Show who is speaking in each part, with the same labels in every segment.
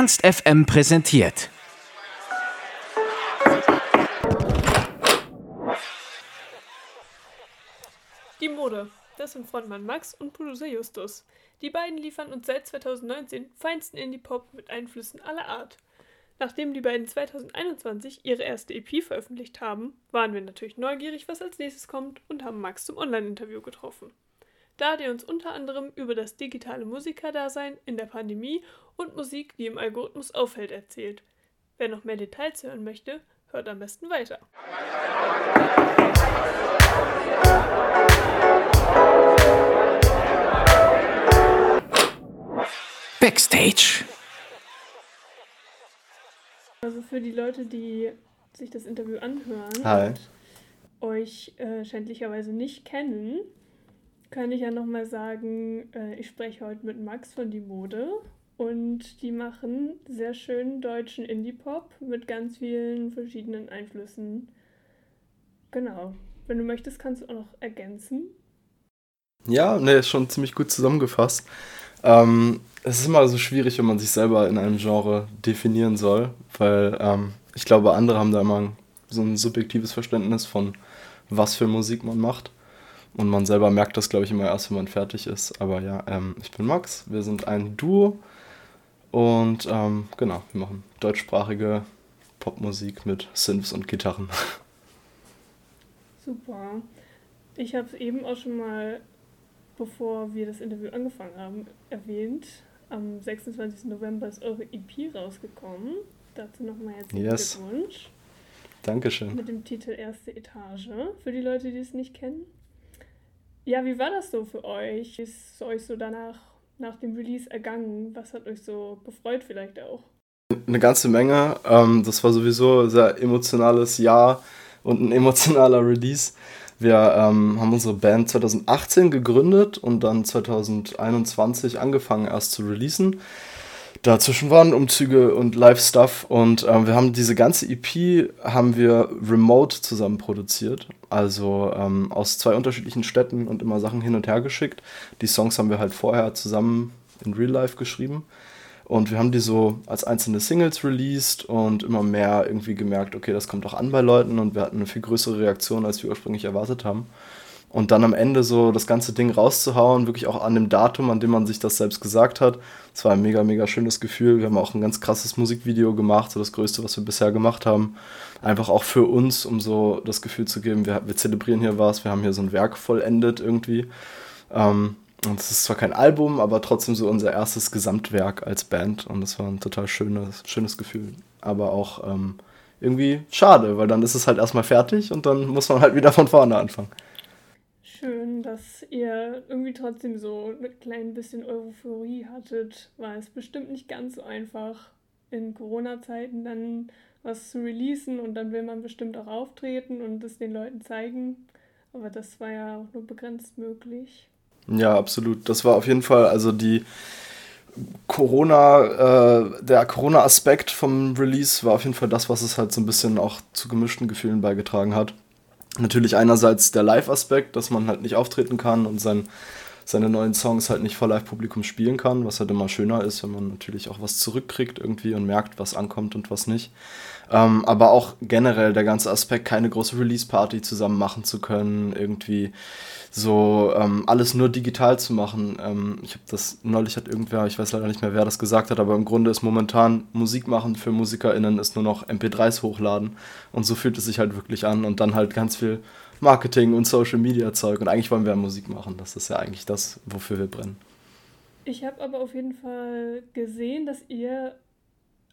Speaker 1: Ernst FM präsentiert.
Speaker 2: Die Mode. Das sind Frontmann Max und Producer Justus. Die beiden liefern uns seit 2019 feinsten Indie-Pop mit Einflüssen aller Art. Nachdem die beiden 2021 ihre erste EP veröffentlicht haben, waren wir natürlich neugierig, was als nächstes kommt und haben Max zum Online-Interview getroffen. Da er uns unter anderem über das digitale Musikerdasein in der Pandemie und Musik, die im Algorithmus auffällt, erzählt. Wer noch mehr Details hören möchte, hört am besten weiter.
Speaker 1: Backstage.
Speaker 2: Also für die Leute, die sich das Interview anhören
Speaker 3: Hi.
Speaker 2: und euch äh, schändlicherweise nicht kennen, kann ich ja nochmal sagen, äh, ich spreche heute mit Max von Die Mode und die machen sehr schönen deutschen Indie-Pop mit ganz vielen verschiedenen Einflüssen. Genau. Wenn du möchtest, kannst du auch noch ergänzen.
Speaker 3: Ja, ne, ist schon ziemlich gut zusammengefasst. Ähm, es ist immer so schwierig, wenn man sich selber in einem Genre definieren soll, weil ähm, ich glaube, andere haben da immer so ein subjektives Verständnis von, was für Musik man macht. Und man selber merkt das, glaube ich, immer erst, wenn man fertig ist. Aber ja, ähm, ich bin Max, wir sind ein Duo und ähm, genau, wir machen deutschsprachige Popmusik mit Synths und Gitarren.
Speaker 2: Super. Ich habe es eben auch schon mal, bevor wir das Interview angefangen haben, erwähnt. Am 26. November ist eure EP rausgekommen. Dazu nochmal herzlichen
Speaker 3: Yes.
Speaker 2: Glückwunsch.
Speaker 3: Dankeschön.
Speaker 2: Mit dem Titel Erste Etage. Für die Leute, die es nicht kennen. Ja, wie war das so für euch? Wie ist es euch so danach, nach dem Release ergangen? Was hat euch so gefreut vielleicht auch?
Speaker 3: eine ganze Menge. Ähm, das war sowieso ein sehr emotionales Jahr und ein emotionaler Release. Wir ähm, haben unsere Band 2018 gegründet und dann 2021 angefangen erst zu releasen. Dazwischen waren Umzüge und Live-Stuff und ähm, wir haben diese ganze EP haben wir remote zusammen produziert. Also ähm, aus zwei unterschiedlichen Städten und immer Sachen hin und her geschickt. Die Songs haben wir halt vorher zusammen in Real Life geschrieben. Und wir haben die so als einzelne Singles released und immer mehr irgendwie gemerkt, okay, das kommt auch an bei Leuten und wir hatten eine viel größere Reaktion, als wir ursprünglich erwartet haben. Und dann am Ende so das ganze Ding rauszuhauen, wirklich auch an dem Datum, an dem man sich das selbst gesagt hat. Das war ein mega, mega schönes Gefühl. Wir haben auch ein ganz krasses Musikvideo gemacht, so das größte, was wir bisher gemacht haben. Einfach auch für uns, um so das Gefühl zu geben, wir, wir zelebrieren hier was, wir haben hier so ein Werk vollendet irgendwie. Ähm, und es ist zwar kein Album, aber trotzdem so unser erstes Gesamtwerk als Band. Und das war ein total schönes, schönes Gefühl. Aber auch ähm, irgendwie schade, weil dann ist es halt erstmal fertig und dann muss man halt wieder von vorne anfangen.
Speaker 2: Schön, dass ihr irgendwie trotzdem so ein klein bisschen Euphorie hattet. War es bestimmt nicht ganz so einfach, in Corona-Zeiten dann was zu releasen und dann will man bestimmt auch auftreten und es den Leuten zeigen. Aber das war ja auch nur begrenzt möglich.
Speaker 3: Ja, absolut. Das war auf jeden Fall, also die Corona, äh, der Corona-Aspekt vom Release war auf jeden Fall das, was es halt so ein bisschen auch zu gemischten Gefühlen beigetragen hat. Natürlich einerseits der Live-Aspekt, dass man halt nicht auftreten kann und sein, seine neuen Songs halt nicht vor Live-Publikum spielen kann, was halt immer schöner ist, wenn man natürlich auch was zurückkriegt irgendwie und merkt, was ankommt und was nicht. Ähm, aber auch generell der ganze Aspekt, keine große Release-Party zusammen machen zu können, irgendwie so ähm, alles nur digital zu machen. Ähm, ich habe das, neulich hat irgendwer, ich weiß leider nicht mehr, wer das gesagt hat, aber im Grunde ist momentan Musik machen für MusikerInnen ist nur noch MP3s hochladen. Und so fühlt es sich halt wirklich an und dann halt ganz viel Marketing und Social Media Zeug. Und eigentlich wollen wir Musik machen. Das ist ja eigentlich das, wofür wir brennen.
Speaker 2: Ich habe aber auf jeden Fall gesehen, dass ihr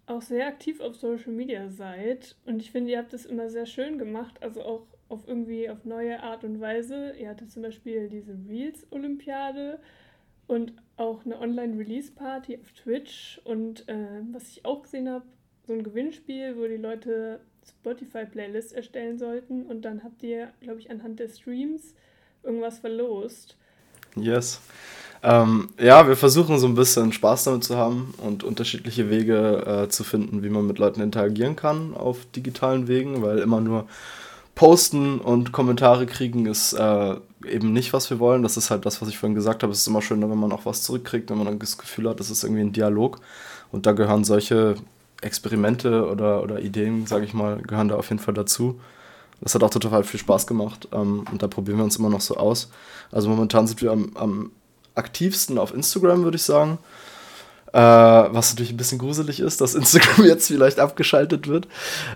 Speaker 2: auch sehr aktiv auf Social Media seid. Und ich finde, ihr habt das immer sehr schön gemacht. Also auch auf irgendwie auf neue Art und Weise. Ihr hattet zum Beispiel diese Reels-Olympiade und auch eine Online-Release-Party auf Twitch. Und äh, was ich auch gesehen habe, so ein Gewinnspiel, wo die Leute Spotify-Playlists erstellen sollten. Und dann habt ihr, glaube ich, anhand des Streams irgendwas verlost.
Speaker 3: Yes. Ähm, ja, wir versuchen so ein bisschen Spaß damit zu haben und unterschiedliche Wege äh, zu finden, wie man mit Leuten interagieren kann auf digitalen Wegen, weil immer nur posten und Kommentare kriegen ist äh, eben nicht, was wir wollen. Das ist halt das, was ich vorhin gesagt habe. Es ist immer schöner, wenn man auch was zurückkriegt, wenn man das Gefühl hat, das ist irgendwie ein Dialog. Und da gehören solche Experimente oder, oder Ideen, sage ich mal, gehören da auf jeden Fall dazu. Das hat auch total viel Spaß gemacht ähm, und da probieren wir uns immer noch so aus. Also momentan sind wir am, am aktivsten auf Instagram, würde ich sagen. Äh, was natürlich ein bisschen gruselig ist, dass Instagram jetzt vielleicht abgeschaltet wird.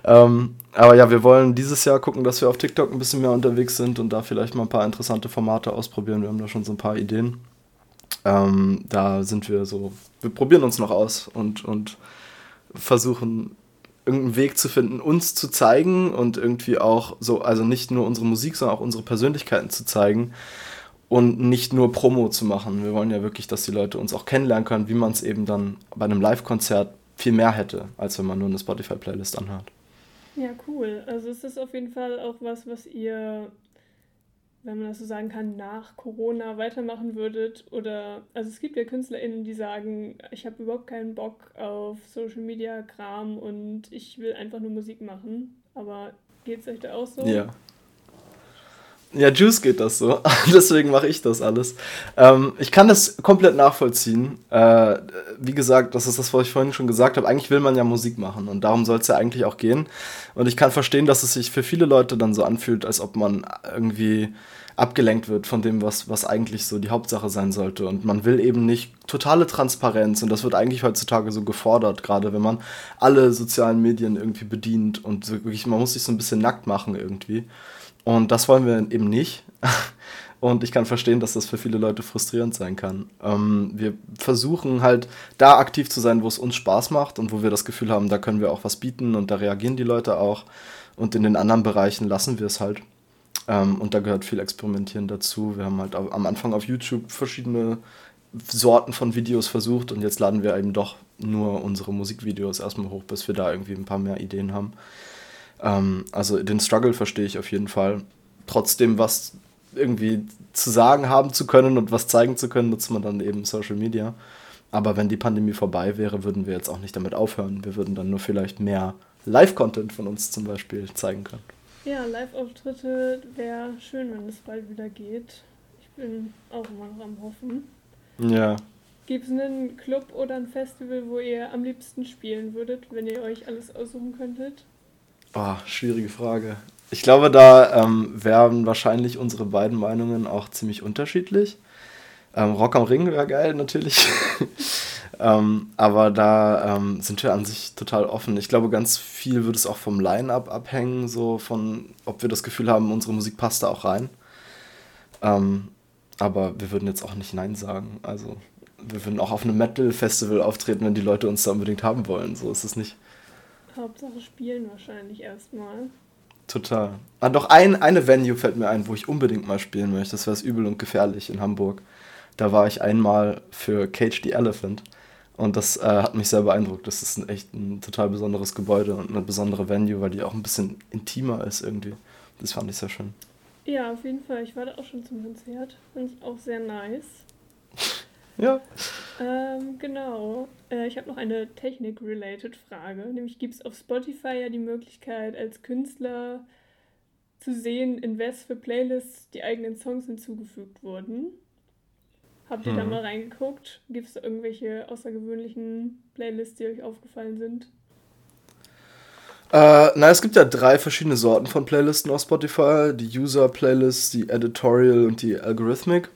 Speaker 3: Ähm, aber ja, wir wollen dieses Jahr gucken, dass wir auf TikTok ein bisschen mehr unterwegs sind und da vielleicht mal ein paar interessante Formate ausprobieren. Wir haben da schon so ein paar Ideen. Ähm, da sind wir so, wir probieren uns noch aus und, und versuchen irgendeinen Weg zu finden, uns zu zeigen und irgendwie auch so, also nicht nur unsere Musik, sondern auch unsere Persönlichkeiten zu zeigen und nicht nur Promo zu machen. Wir wollen ja wirklich, dass die Leute uns auch kennenlernen können, wie man es eben dann bei einem Live-Konzert viel mehr hätte, als wenn man nur eine Spotify-Playlist anhört.
Speaker 2: Ja, cool. Also ist das auf jeden Fall auch was, was ihr wenn man das so sagen kann, nach Corona weitermachen würdet? Oder, also es gibt ja KünstlerInnen, die sagen, ich habe überhaupt keinen Bock auf Social Media Kram und ich will einfach nur Musik machen. Aber geht es euch da auch so?
Speaker 3: Ja. Ja, Juice geht das so. Deswegen mache ich das alles. Ähm, ich kann das komplett nachvollziehen. Äh, wie gesagt, das ist das, was ich vorhin schon gesagt habe. Eigentlich will man ja Musik machen und darum soll es ja eigentlich auch gehen. Und ich kann verstehen, dass es sich für viele Leute dann so anfühlt, als ob man irgendwie abgelenkt wird von dem, was, was eigentlich so die Hauptsache sein sollte. Und man will eben nicht totale Transparenz. Und das wird eigentlich heutzutage so gefordert, gerade wenn man alle sozialen Medien irgendwie bedient und wirklich, man muss sich so ein bisschen nackt machen irgendwie. Und das wollen wir eben nicht. Und ich kann verstehen, dass das für viele Leute frustrierend sein kann. Ähm, wir versuchen halt da aktiv zu sein, wo es uns Spaß macht und wo wir das Gefühl haben, da können wir auch was bieten und da reagieren die Leute auch. Und in den anderen Bereichen lassen wir es halt. Ähm, und da gehört viel Experimentieren dazu. Wir haben halt am Anfang auf YouTube verschiedene Sorten von Videos versucht und jetzt laden wir eben doch nur unsere Musikvideos erstmal hoch, bis wir da irgendwie ein paar mehr Ideen haben. Ähm, also den Struggle verstehe ich auf jeden Fall. Trotzdem was irgendwie zu sagen haben zu können und was zeigen zu können, nutzt man dann eben Social Media. Aber wenn die Pandemie vorbei wäre, würden wir jetzt auch nicht damit aufhören. Wir würden dann nur vielleicht mehr Live-Content von uns zum Beispiel zeigen können.
Speaker 2: Ja, Live-Auftritte wäre schön, wenn es bald wieder geht. Ich bin auch immer noch am Hoffen.
Speaker 3: Ja.
Speaker 2: Gibt es einen Club oder ein Festival, wo ihr am liebsten spielen würdet, wenn ihr euch alles aussuchen könntet?
Speaker 3: Oh, schwierige Frage. Ich glaube, da ähm, wären wahrscheinlich unsere beiden Meinungen auch ziemlich unterschiedlich. Ähm, Rock am Ring wäre geil, natürlich. ähm, aber da ähm, sind wir an sich total offen. Ich glaube, ganz viel würde es auch vom Line-Up abhängen, so von, ob wir das Gefühl haben, unsere Musik passt da auch rein. Ähm, aber wir würden jetzt auch nicht Nein sagen. Also, wir würden auch auf einem Metal-Festival auftreten, wenn die Leute uns da unbedingt haben wollen. So ist es nicht.
Speaker 2: Hauptsache spielen wahrscheinlich erstmal.
Speaker 3: Total. Ah, doch ein, eine Venue fällt mir ein, wo ich unbedingt mal spielen möchte. Das wäre es übel und gefährlich in Hamburg. Da war ich einmal für Cage the Elephant. Und das äh, hat mich sehr beeindruckt. Das ist ein, echt ein total besonderes Gebäude und eine besondere Venue, weil die auch ein bisschen intimer ist irgendwie. Das fand ich sehr schön.
Speaker 2: Ja, auf jeden Fall. Ich war da auch schon zum Konzert. Fand ich auch sehr nice.
Speaker 3: Ja.
Speaker 2: Ähm, genau. Äh, ich habe noch eine Technik-related Frage. Nämlich gibt es auf Spotify ja die Möglichkeit, als Künstler zu sehen, in was für Playlists die eigenen Songs hinzugefügt wurden. Habt ihr mhm. da mal reingeguckt? Gibt es da irgendwelche außergewöhnlichen Playlists, die euch aufgefallen sind?
Speaker 3: Äh, na, es gibt ja drei verschiedene Sorten von Playlisten auf Spotify: die User-Playlist, die Editorial und die Algorithmic.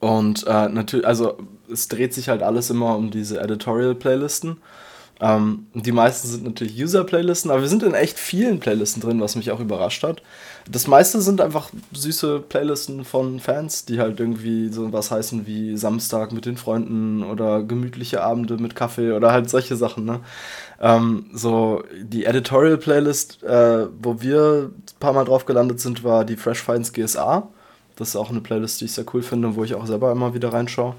Speaker 3: Und äh, natürlich, also es dreht sich halt alles immer um diese Editorial-Playlisten. Ähm, die meisten sind natürlich User-Playlisten, aber wir sind in echt vielen Playlisten drin, was mich auch überrascht hat. Das meiste sind einfach süße Playlisten von Fans, die halt irgendwie so was heißen wie Samstag mit den Freunden oder gemütliche Abende mit Kaffee oder halt solche Sachen. Ne? Ähm, so die Editorial-Playlist, äh, wo wir ein paar Mal drauf gelandet sind, war die Fresh Finds GSA. Das ist auch eine Playlist, die ich sehr cool finde wo ich auch selber immer wieder reinschaue.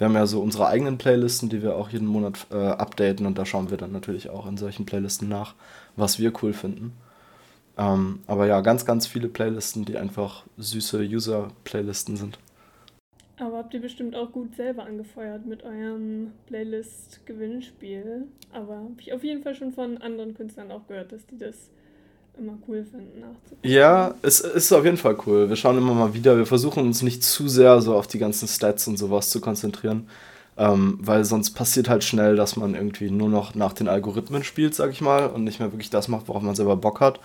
Speaker 3: Wir haben ja so unsere eigenen Playlisten, die wir auch jeden Monat äh, updaten und da schauen wir dann natürlich auch in solchen Playlisten nach, was wir cool finden. Ähm, aber ja, ganz, ganz viele Playlisten, die einfach süße User-Playlisten sind.
Speaker 2: Aber habt ihr bestimmt auch gut selber angefeuert mit eurem Playlist-Gewinnspiel. Aber habe ich auf jeden Fall schon von anderen Künstlern auch gehört, dass die das immer cool finden.
Speaker 3: Ja, es ist auf jeden Fall cool. Wir schauen immer mal wieder. Wir versuchen uns nicht zu sehr so auf die ganzen Stats und sowas zu konzentrieren. Ähm, weil sonst passiert halt schnell, dass man irgendwie nur noch nach den Algorithmen spielt, sag ich mal, und nicht mehr wirklich das macht, worauf man selber Bock hat.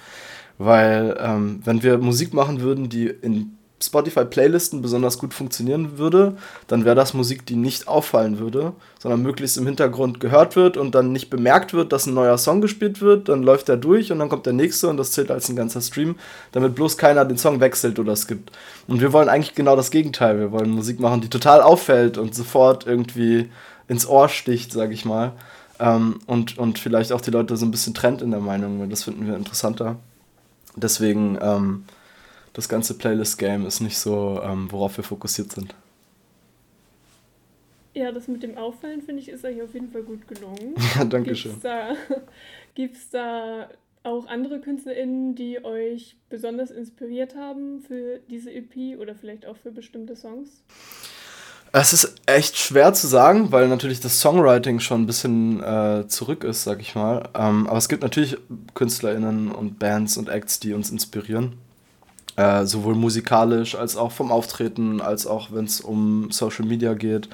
Speaker 3: Weil, ähm, wenn wir Musik machen würden, die in Spotify-Playlisten besonders gut funktionieren würde, dann wäre das Musik, die nicht auffallen würde, sondern möglichst im Hintergrund gehört wird und dann nicht bemerkt wird, dass ein neuer Song gespielt wird, dann läuft er durch und dann kommt der nächste und das zählt als ein ganzer Stream, damit bloß keiner den Song wechselt oder skippt. Und wir wollen eigentlich genau das Gegenteil. Wir wollen Musik machen, die total auffällt und sofort irgendwie ins Ohr sticht, sag ich mal. Ähm, und, und vielleicht auch die Leute so ein bisschen trennt in der Meinung, weil das finden wir interessanter. Deswegen, ähm, das ganze Playlist-Game ist nicht so, ähm, worauf wir fokussiert sind.
Speaker 2: Ja, das mit dem Auffallen, finde ich, ist euch auf jeden Fall gut gelungen.
Speaker 3: Ja, danke schön.
Speaker 2: Gibt es da, da auch andere KünstlerInnen, die euch besonders inspiriert haben für diese EP oder vielleicht auch für bestimmte Songs?
Speaker 3: Es ist echt schwer zu sagen, weil natürlich das Songwriting schon ein bisschen äh, zurück ist, sag ich mal. Ähm, aber es gibt natürlich KünstlerInnen und Bands und Acts, die uns inspirieren. Äh, sowohl musikalisch als auch vom Auftreten, als auch wenn es um Social Media geht.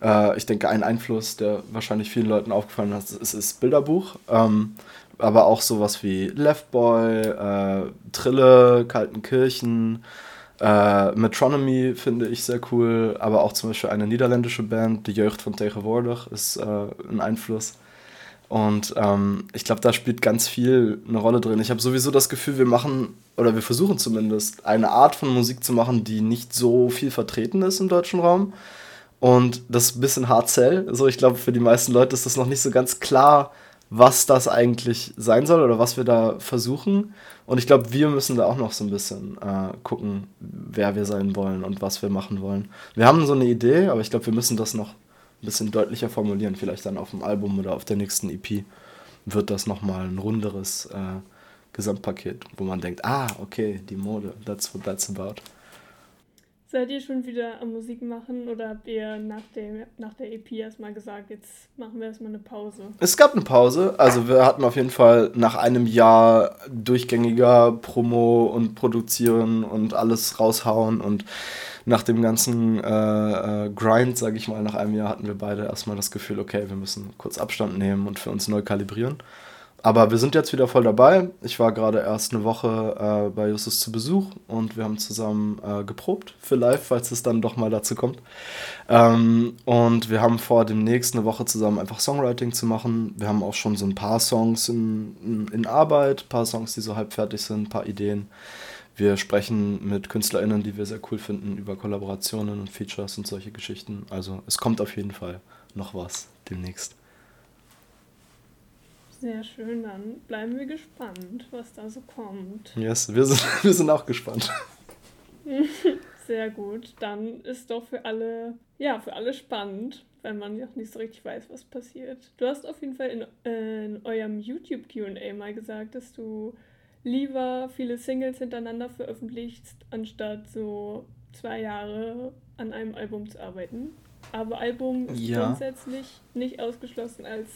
Speaker 3: Äh, ich denke, ein Einfluss, der wahrscheinlich vielen Leuten aufgefallen ist, ist, ist Bilderbuch. Ähm, aber auch sowas wie Left Boy, äh, Trille, Kaltenkirchen, äh, Metronomy finde ich sehr cool, aber auch zum Beispiel eine niederländische Band, die Jeugd von Tegenwoordig, ist äh, ein Einfluss. Und ähm, ich glaube, da spielt ganz viel eine Rolle drin. Ich habe sowieso das Gefühl, wir machen, oder wir versuchen zumindest, eine Art von Musik zu machen, die nicht so viel vertreten ist im deutschen Raum. Und das ist ein bisschen hard sell. Also ich glaube, für die meisten Leute ist das noch nicht so ganz klar, was das eigentlich sein soll oder was wir da versuchen. Und ich glaube, wir müssen da auch noch so ein bisschen äh, gucken, wer wir sein wollen und was wir machen wollen. Wir haben so eine Idee, aber ich glaube, wir müssen das noch ein bisschen deutlicher formulieren. Vielleicht dann auf dem Album oder auf der nächsten EP wird das nochmal ein runderes äh, Gesamtpaket, wo man denkt, ah, okay, die Mode, that's what that's about.
Speaker 2: Seid ihr schon wieder am Musik machen oder habt ihr nach, dem, nach der EP erstmal gesagt, jetzt machen wir erstmal eine Pause?
Speaker 3: Es gab eine Pause. Also wir hatten auf jeden Fall nach einem Jahr durchgängiger Promo und Produzieren und alles raushauen und nach dem ganzen äh, äh, Grind, sage ich mal, nach einem Jahr hatten wir beide erstmal das Gefühl, okay, wir müssen kurz Abstand nehmen und für uns neu kalibrieren. Aber wir sind jetzt wieder voll dabei. Ich war gerade erst eine Woche äh, bei Justus zu Besuch und wir haben zusammen äh, geprobt für live, falls es dann doch mal dazu kommt. Ähm, und wir haben vor, demnächst eine Woche zusammen einfach Songwriting zu machen. Wir haben auch schon so ein paar Songs in, in, Arbeit, ein paar Songs, die so halb fertig sind, ein paar Ideen. Wir sprechen mit KünstlerInnen, die wir sehr cool finden, über Kollaborationen und Features und solche Geschichten. Also es kommt auf jeden Fall noch was demnächst.
Speaker 2: Sehr schön, dann bleiben wir gespannt, was da so kommt.
Speaker 3: Yes, wir sind, wir sind auch gespannt.
Speaker 2: Sehr gut. Dann ist doch für alle, ja, für alle spannend, wenn man noch nicht so richtig weiß, was passiert. Du hast auf jeden Fall in, äh, in eurem YouTube QA mal gesagt, dass du lieber viele Singles hintereinander veröffentlichst, anstatt so zwei Jahre an einem Album zu arbeiten. Aber Album ist ja. grundsätzlich nicht ausgeschlossen als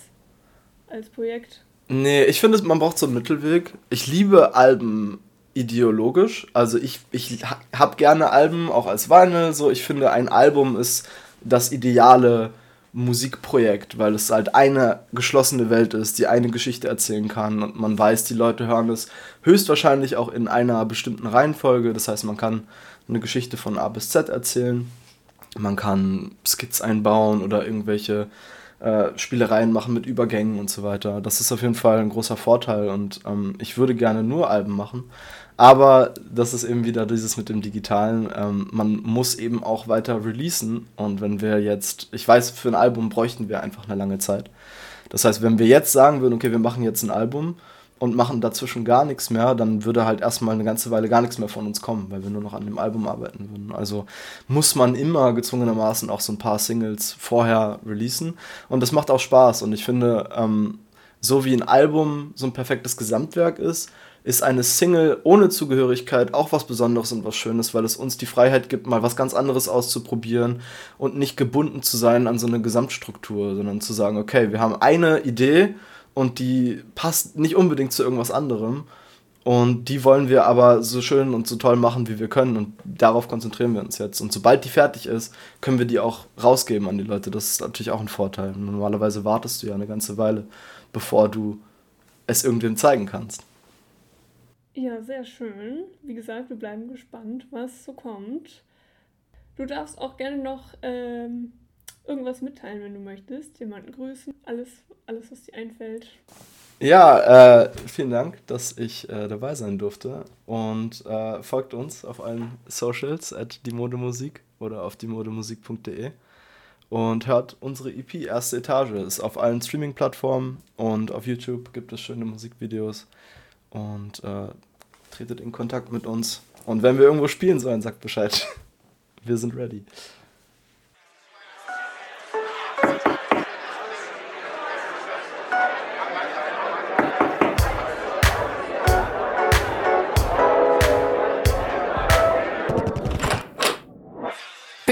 Speaker 2: als Projekt?
Speaker 3: Nee, ich finde, man braucht so einen Mittelweg. Ich liebe Alben ideologisch. Also ich, ich habe gerne Alben, auch als Vinyl. So. Ich finde, ein Album ist das ideale Musikprojekt, weil es halt eine geschlossene Welt ist, die eine Geschichte erzählen kann und man weiß, die Leute hören es höchstwahrscheinlich auch in einer bestimmten Reihenfolge. Das heißt, man kann eine Geschichte von A bis Z erzählen. Man kann Skits einbauen oder irgendwelche äh, Spielereien machen mit Übergängen und so weiter. Das ist auf jeden Fall ein großer Vorteil und ähm, ich würde gerne nur Alben machen. Aber das ist eben wieder dieses mit dem Digitalen. Ähm, man muss eben auch weiter releasen. Und wenn wir jetzt, ich weiß, für ein Album bräuchten wir einfach eine lange Zeit. Das heißt, wenn wir jetzt sagen würden, okay, wir machen jetzt ein Album, und machen dazwischen gar nichts mehr, dann würde halt erstmal eine ganze Weile gar nichts mehr von uns kommen, weil wir nur noch an dem Album arbeiten würden. Also muss man immer gezwungenermaßen auch so ein paar Singles vorher releasen. Und das macht auch Spaß. Und ich finde, ähm, so wie ein Album so ein perfektes Gesamtwerk ist, ist eine Single ohne Zugehörigkeit auch was Besonderes und was Schönes, weil es uns die Freiheit gibt, mal was ganz anderes auszuprobieren und nicht gebunden zu sein an so eine Gesamtstruktur, sondern zu sagen, okay, wir haben eine Idee und die passt nicht unbedingt zu irgendwas anderem. Und die wollen wir aber so schön und so toll machen, wie wir können. Und darauf konzentrieren wir uns jetzt. Und sobald die fertig ist, können wir die auch rausgeben an die Leute. Das ist natürlich auch ein Vorteil. Normalerweise wartest du ja eine ganze Weile, bevor du es irgendwem zeigen kannst.
Speaker 2: Ja, sehr schön. Wie gesagt, wir bleiben gespannt, was so kommt. Du darfst auch gerne noch ähm, irgendwas mitteilen, wenn du möchtest. Jemanden grüßen, alles, alles was dir einfällt.
Speaker 3: Ja, äh, vielen Dank, dass ich äh, dabei sein durfte. Und äh, folgt uns auf allen Socials at die Modemusik oder auf diemodemusik.de und hört unsere EP Erste Etage. Ist auf allen Streaming-Plattformen und auf YouTube gibt es schöne Musikvideos. Und äh, tretet in Kontakt mit uns. Und wenn wir irgendwo spielen sollen, sagt Bescheid. Wir sind ready.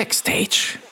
Speaker 1: Backstage.